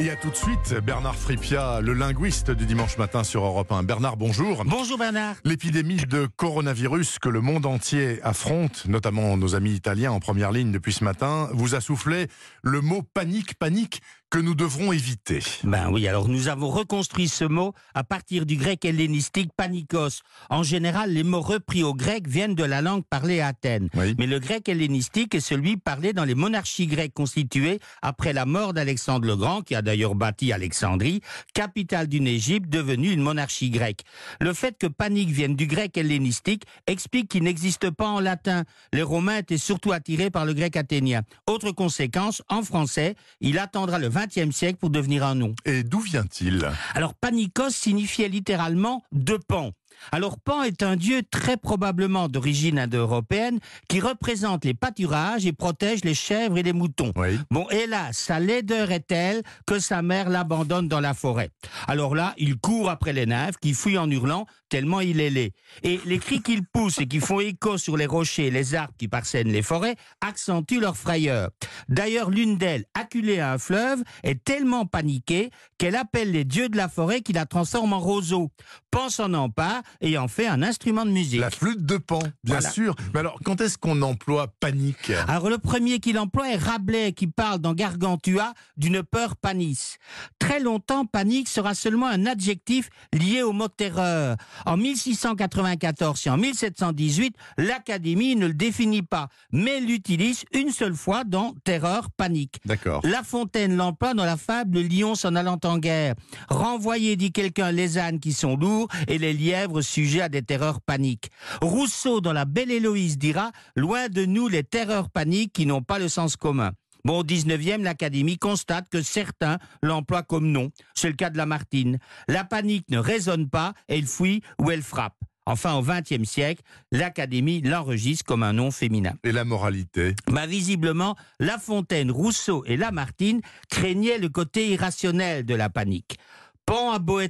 Et à tout de suite, Bernard Fripia, le linguiste du dimanche matin sur Europe 1. Bernard, bonjour. Bonjour Bernard. L'épidémie de coronavirus que le monde entier affronte, notamment nos amis italiens en première ligne depuis ce matin, vous a soufflé le mot panique, panique que nous devrons éviter. Ben oui, alors nous avons reconstruit ce mot à partir du grec hellénistique panikos. En général, les mots repris au grec viennent de la langue parlée à Athènes. Oui. Mais le grec hellénistique est celui parlé dans les monarchies grecques constituées après la mort d'Alexandre le Grand, qui a d'ailleurs bâti Alexandrie, capitale d'une Égypte devenue une monarchie grecque. Le fait que panique vienne du grec hellénistique explique qu'il n'existe pas en latin. Les Romains étaient surtout attirés par le grec athénien. Autre conséquence, en français, il attendra le XXe siècle pour devenir un nom. Et d'où vient-il? Alors panikos signifiait littéralement deux pans. Alors Pan est un dieu très probablement d'origine indo-européenne qui représente les pâturages et protège les chèvres et les moutons. Oui. Bon, hélas, sa laideur est telle que sa mère l'abandonne dans la forêt. Alors là, il court après les nymphes qui fuient en hurlant tellement il est laid. Et les cris qu'il pousse et qui font écho sur les rochers et les arbres qui parsèment les forêts accentuent leur frayeur. D'ailleurs, l'une d'elles, acculée à un fleuve, est tellement paniquée qu'elle appelle les dieux de la forêt qui la transforment en roseau. Pan s'en empare et en fait un instrument de musique. La flûte de Pan, bien Voilà. sûr. Mais alors, quand est-ce qu'on emploie panique? Alors le premier qu'il emploie est Rabelais qui parle dans Gargantua d'une peur panis. Très longtemps, panique sera seulement un adjectif lié au mot terreur. En 1694 et en 1718, l'Académie ne le définit pas, mais l'utilise une seule fois dans terreur, panique. D'accord. La Fontaine l'emploie dans la fable Le lion s'en allant en guerre. Renvoyer, dit quelqu'un, les ânes qui sont lourds et les lièvres sujets à des terreurs paniques. Rousseau, dans La Belle Héloïse, dira Loin de nous les terreurs paniques qui n'ont pas le sens commun. Bon, au 19e, l'Académie constate que certains l'emploient comme nom. C'est le cas de Lamartine. La panique ne résonne pas, elle fuit ou elle frappe. Enfin, au 20e siècle, l'Académie l'enregistre comme un nom féminin. Et la moralité? Bah, visiblement, La Fontaine, Rousseau et Lamartine craignaient le côté irrationnel de la panique. Pan a beau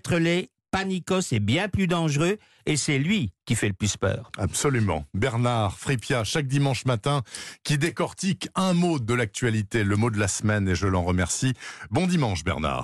Panikos est bien plus dangereux et c'est lui qui fait le plus peur. Absolument. Bernard Fripia, chaque dimanche matin, qui décortique un mot de l'actualité, le mot de la semaine, et je l'en remercie. Bon dimanche, Bernard.